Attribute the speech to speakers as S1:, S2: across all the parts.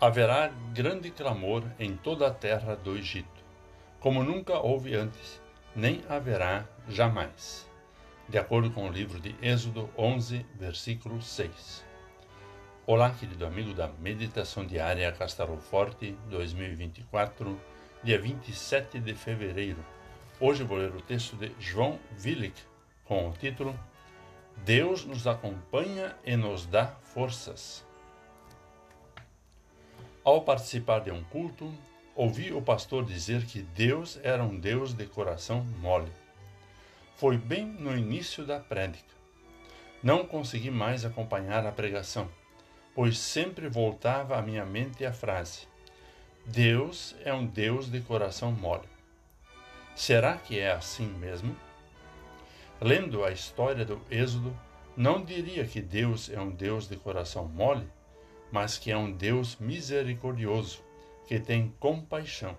S1: Haverá grande clamor em toda a terra do Egito, como nunca houve antes, nem haverá jamais. De acordo com o livro de Êxodo 11, versículo 6. Olá, querido amigo da Meditação Diária Castelo Forte 2024, dia 27 de fevereiro. Hoje vou ler o texto de João Willig com o título Deus nos acompanha e nos dá forças. Ao participar de um culto, ouvi o pastor dizer que Deus era um Deus de coração mole. Foi bem no início da prédica. Não consegui mais acompanhar a pregação, pois sempre voltava à minha mente a frase: Deus é um Deus de coração mole. Será que é assim mesmo? Lendo a história do Êxodo, não diria que Deus é um Deus de coração mole, mas que é um Deus misericordioso, que tem compaixão.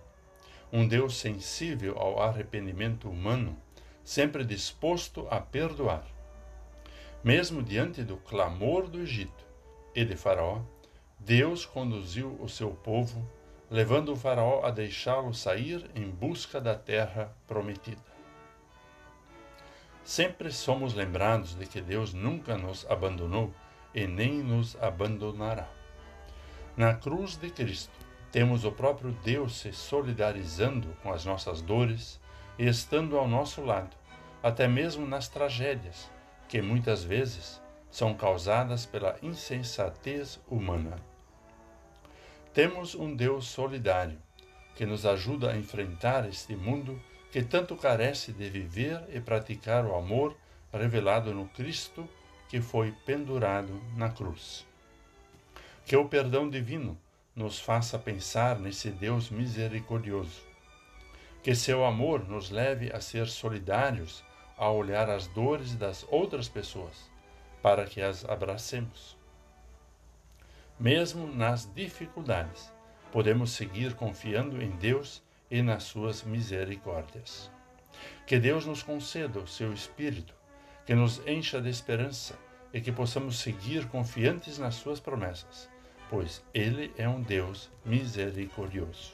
S1: Um Deus sensível ao arrependimento humano, sempre disposto a perdoar. Mesmo diante do clamor do Egito e de Faraó, Deus conduziu o seu povo, levando o Faraó a deixá-lo sair em busca da terra prometida. Sempre somos lembrados de que Deus nunca nos abandonou e nem nos abandonará. Na cruz de Cristo, temos o próprio Deus se solidarizando com as nossas dores e estando ao nosso lado, até mesmo nas tragédias, que muitas vezes são causadas pela insensatez humana. Temos um Deus solidário, que nos ajuda a enfrentar este mundo que tanto carece de viver e praticar o amor revelado no Cristo que foi pendurado na cruz. Que o perdão divino nos faça pensar nesse Deus misericordioso. Que seu amor nos leve a ser solidários ao olhar as dores das outras pessoas, para que as abracemos. Mesmo nas dificuldades, podemos seguir confiando em Deus e nas suas misericórdias. Que Deus nos conceda o seu Espírito, que nos encha de esperança e que possamos seguir confiantes nas suas promessas, pois Ele é um Deus misericordioso.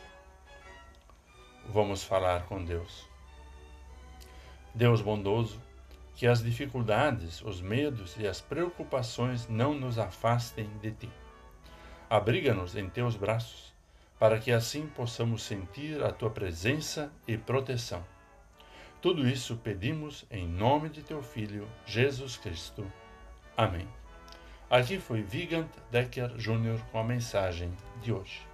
S1: Vamos falar com Deus. Deus bondoso, que as dificuldades, os medos e as preocupações não nos afastem de Ti. Abriga-nos em Teus braços, para que assim possamos sentir a Tua presença e proteção. Tudo isso pedimos em nome de Teu Filho, Jesus Cristo. Amém. Aqui foi Vigant Decker Jr. com a mensagem de hoje.